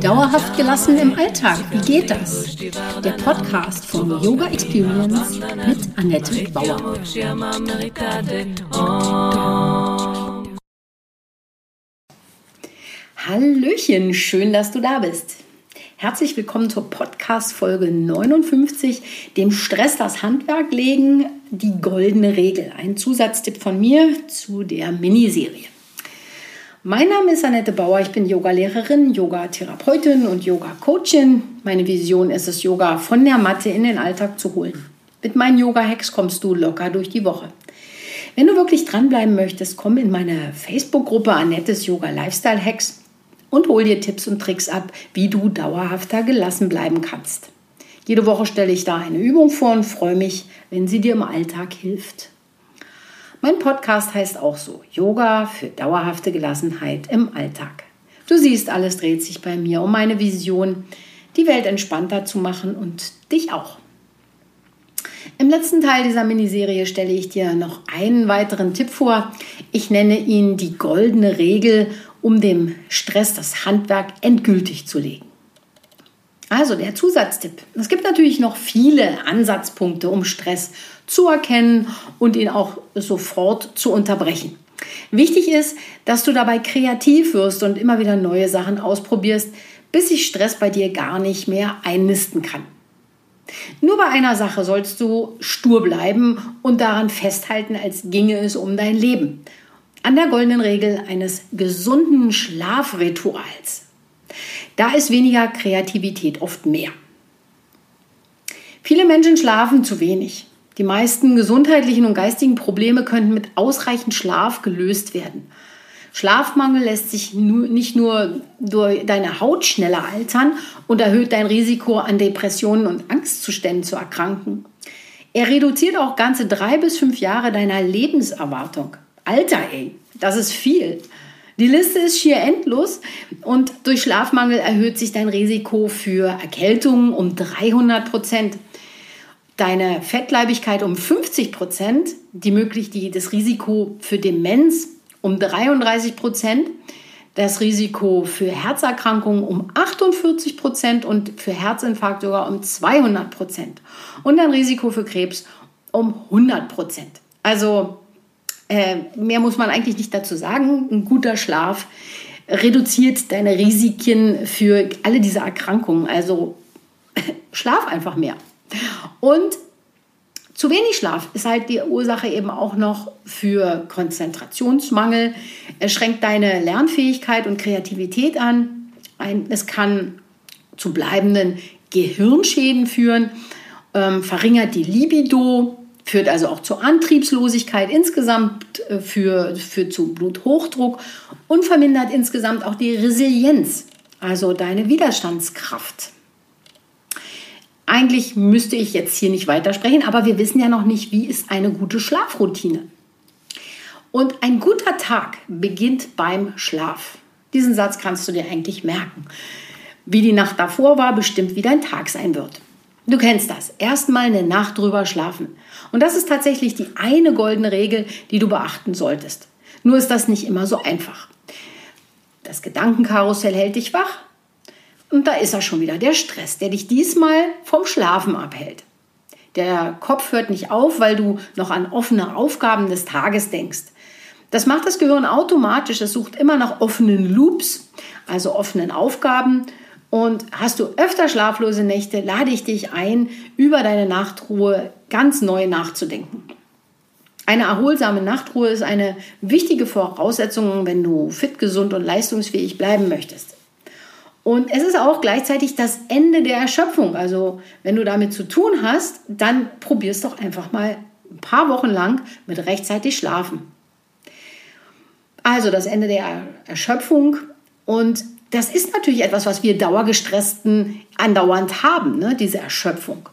Dauerhaft gelassen im Alltag, wie geht das? Der Podcast von Yoga Experience mit Annette Bauer. Hallöchen, schön, dass du da bist. Herzlich willkommen zur Podcast-Folge 59, dem Stress das Handwerk legen, die goldene Regel. Ein Zusatztipp von mir zu der Miniserie. Mein Name ist Annette Bauer, ich bin Yogalehrerin, Yogatherapeutin und Yoga-Coachin. Meine Vision ist es, Yoga von der Matte in den Alltag zu holen. Mit meinen Yoga-Hacks kommst du locker durch die Woche. Wenn du wirklich dranbleiben möchtest, komm in meine Facebook-Gruppe Annettes Yoga Lifestyle Hacks und hol dir Tipps und Tricks ab, wie du dauerhafter gelassen bleiben kannst. Jede Woche stelle ich da eine Übung vor und freue mich, wenn sie dir im Alltag hilft. Mein Podcast heißt auch so, Yoga für dauerhafte Gelassenheit im Alltag. Du siehst, alles dreht sich bei mir um meine Vision, die Welt entspannter zu machen und dich auch. Im letzten Teil dieser Miniserie stelle ich dir noch einen weiteren Tipp vor. Ich nenne ihn die goldene Regel um dem Stress das Handwerk endgültig zu legen. Also der Zusatztipp. Es gibt natürlich noch viele Ansatzpunkte, um Stress zu erkennen und ihn auch sofort zu unterbrechen. Wichtig ist, dass du dabei kreativ wirst und immer wieder neue Sachen ausprobierst, bis sich Stress bei dir gar nicht mehr einnisten kann. Nur bei einer Sache sollst du stur bleiben und daran festhalten, als ginge es um dein Leben an der goldenen Regel eines gesunden Schlafrituals. Da ist weniger Kreativität oft mehr. Viele Menschen schlafen zu wenig. Die meisten gesundheitlichen und geistigen Probleme könnten mit ausreichend Schlaf gelöst werden. Schlafmangel lässt sich nicht nur durch deine Haut schneller altern und erhöht dein Risiko, an Depressionen und Angstzuständen zu erkranken. Er reduziert auch ganze drei bis fünf Jahre deiner Lebenserwartung. Alter, ey, das ist viel. Die Liste ist schier endlos und durch Schlafmangel erhöht sich dein Risiko für Erkältungen um 300 Prozent, deine Fettleibigkeit um 50 Prozent, die möglich die, das Risiko für Demenz um 33 Prozent, das Risiko für Herzerkrankungen um 48 Prozent und für Herzinfarkt sogar um 200 Prozent. Und dein Risiko für Krebs um 100 Prozent. Also äh, mehr muss man eigentlich nicht dazu sagen. Ein guter Schlaf reduziert deine Risiken für alle diese Erkrankungen. Also schlaf einfach mehr. Und zu wenig Schlaf ist halt die Ursache eben auch noch für Konzentrationsmangel. Es schränkt deine Lernfähigkeit und Kreativität an. es kann zu bleibenden Gehirnschäden führen, ähm, verringert die Libido, führt also auch zur Antriebslosigkeit, insgesamt äh, für, für zu Bluthochdruck und vermindert insgesamt auch die Resilienz, also deine Widerstandskraft. Eigentlich müsste ich jetzt hier nicht weitersprechen, aber wir wissen ja noch nicht, wie ist eine gute Schlafroutine. Und ein guter Tag beginnt beim Schlaf. Diesen Satz kannst du dir eigentlich merken. Wie die Nacht davor war, bestimmt wie dein Tag sein wird. Du kennst das. Erstmal eine Nacht drüber schlafen. Und das ist tatsächlich die eine goldene Regel, die du beachten solltest. Nur ist das nicht immer so einfach. Das Gedankenkarussell hält dich wach. Und da ist er schon wieder, der Stress, der dich diesmal vom Schlafen abhält. Der Kopf hört nicht auf, weil du noch an offene Aufgaben des Tages denkst. Das macht das Gehirn automatisch. Es sucht immer nach offenen Loops, also offenen Aufgaben und hast du öfter schlaflose Nächte, lade ich dich ein, über deine Nachtruhe ganz neu nachzudenken. Eine erholsame Nachtruhe ist eine wichtige Voraussetzung, wenn du fit, gesund und leistungsfähig bleiben möchtest. Und es ist auch gleichzeitig das Ende der Erschöpfung. Also wenn du damit zu tun hast, dann probierst doch einfach mal ein paar Wochen lang mit rechtzeitig schlafen. Also das Ende der Erschöpfung und das ist natürlich etwas, was wir Dauergestressten andauernd haben, ne? diese Erschöpfung.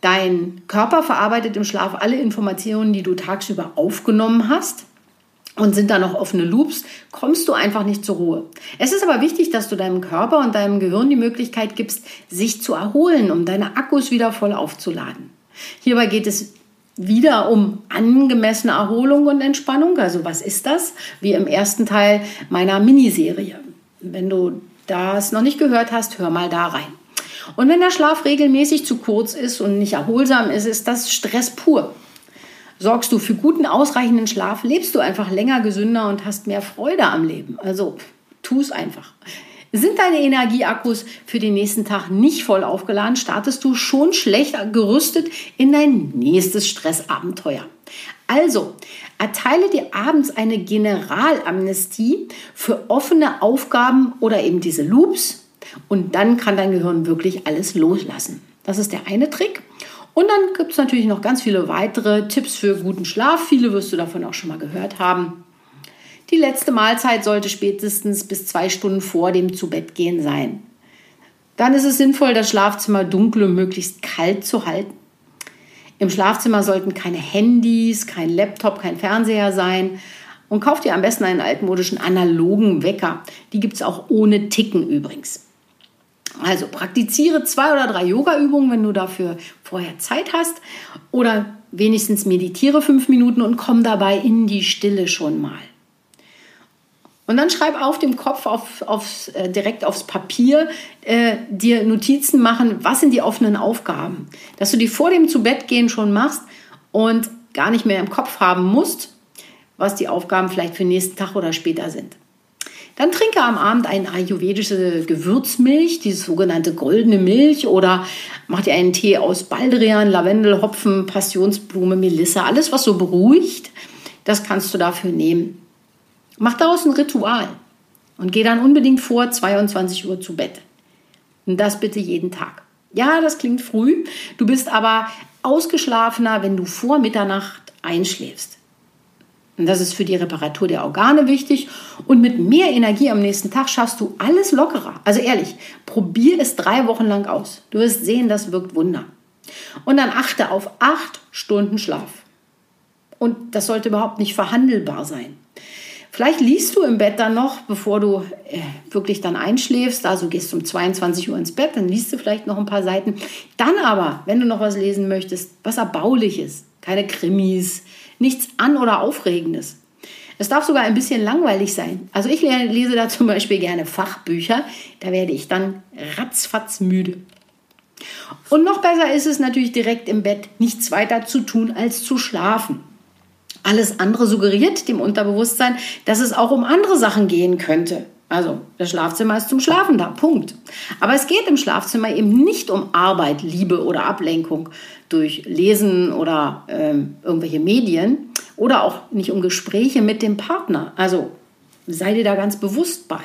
Dein Körper verarbeitet im Schlaf alle Informationen, die du tagsüber aufgenommen hast. Und sind da noch offene Loops, kommst du einfach nicht zur Ruhe. Es ist aber wichtig, dass du deinem Körper und deinem Gehirn die Möglichkeit gibst, sich zu erholen, um deine Akkus wieder voll aufzuladen. Hierbei geht es wieder um angemessene Erholung und Entspannung. Also was ist das? Wie im ersten Teil meiner Miniserie. Wenn du das noch nicht gehört hast, hör mal da rein. Und wenn der Schlaf regelmäßig zu kurz ist und nicht erholsam ist, ist das Stress pur. Sorgst du für guten, ausreichenden Schlaf, lebst du einfach länger gesünder und hast mehr Freude am Leben. Also tu es einfach. Sind deine Energieakkus für den nächsten Tag nicht voll aufgeladen, startest du schon schlecht gerüstet in dein nächstes Stressabenteuer. Also, erteile dir abends eine Generalamnestie für offene Aufgaben oder eben diese Loops und dann kann dein Gehirn wirklich alles loslassen. Das ist der eine Trick. Und dann gibt es natürlich noch ganz viele weitere Tipps für guten Schlaf. Viele wirst du davon auch schon mal gehört haben. Die letzte Mahlzeit sollte spätestens bis zwei Stunden vor dem Zubettgehen sein. Dann ist es sinnvoll, das Schlafzimmer dunkel und möglichst kalt zu halten. Im Schlafzimmer sollten keine Handys, kein Laptop, kein Fernseher sein. Und kauf dir am besten einen altmodischen analogen Wecker. Die gibt es auch ohne Ticken übrigens. Also praktiziere zwei oder drei Yoga-Übungen, wenn du dafür vorher Zeit hast. Oder wenigstens meditiere fünf Minuten und komm dabei in die Stille schon mal. Und dann schreib auf dem Kopf auf, aufs, äh, direkt aufs Papier äh, dir Notizen machen, was sind die offenen Aufgaben. Dass du die vor dem Zubettgehen schon machst und gar nicht mehr im Kopf haben musst, was die Aufgaben vielleicht für den nächsten Tag oder später sind. Dann trinke am Abend eine ayurvedische Gewürzmilch, die sogenannte goldene Milch, oder mach dir einen Tee aus Baldrian, Lavendel, Hopfen, Passionsblume, Melisse, alles, was so beruhigt, das kannst du dafür nehmen. Mach daraus ein Ritual und geh dann unbedingt vor 22 Uhr zu Bett. Und das bitte jeden Tag. Ja, das klingt früh. Du bist aber ausgeschlafener, wenn du vor Mitternacht einschläfst. Und das ist für die Reparatur der Organe wichtig. Und mit mehr Energie am nächsten Tag schaffst du alles lockerer. Also ehrlich, probier es drei Wochen lang aus. Du wirst sehen, das wirkt Wunder. Und dann achte auf acht Stunden Schlaf. Und das sollte überhaupt nicht verhandelbar sein. Vielleicht liest du im Bett dann noch, bevor du äh, wirklich dann einschläfst. Also gehst um 22 Uhr ins Bett, dann liest du vielleicht noch ein paar Seiten. Dann aber, wenn du noch was lesen möchtest, was erbauliches, keine Krimis, nichts an- oder aufregendes. Es darf sogar ein bisschen langweilig sein. Also ich lese da zum Beispiel gerne Fachbücher. Da werde ich dann ratzfatz müde. Und noch besser ist es natürlich direkt im Bett nichts weiter zu tun, als zu schlafen. Alles andere suggeriert dem Unterbewusstsein, dass es auch um andere Sachen gehen könnte. Also das Schlafzimmer ist zum Schlafen da, Punkt. Aber es geht im Schlafzimmer eben nicht um Arbeit, Liebe oder Ablenkung durch Lesen oder ähm, irgendwelche Medien oder auch nicht um Gespräche mit dem Partner. Also sei dir da ganz bewusst bei.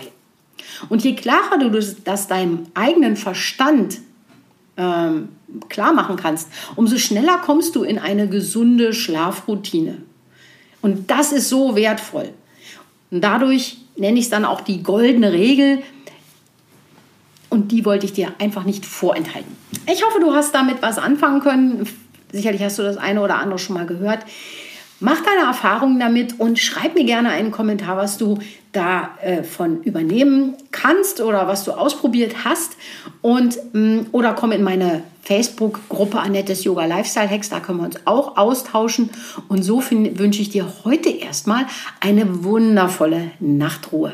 Und je klarer du das deinem eigenen Verstand ähm, klar machen kannst, umso schneller kommst du in eine gesunde Schlafroutine. Und das ist so wertvoll. Und dadurch nenne ich es dann auch die goldene Regel. Und die wollte ich dir einfach nicht vorenthalten. Ich hoffe, du hast damit was anfangen können. Sicherlich hast du das eine oder andere schon mal gehört. Mach deine Erfahrungen damit und schreib mir gerne einen Kommentar, was du davon äh, übernehmen kannst oder was du ausprobiert hast. Und, mm, oder komm in meine Facebook-Gruppe Annettes Yoga Lifestyle Hacks, da können wir uns auch austauschen. Und so wünsche ich dir heute erstmal eine wundervolle Nachtruhe.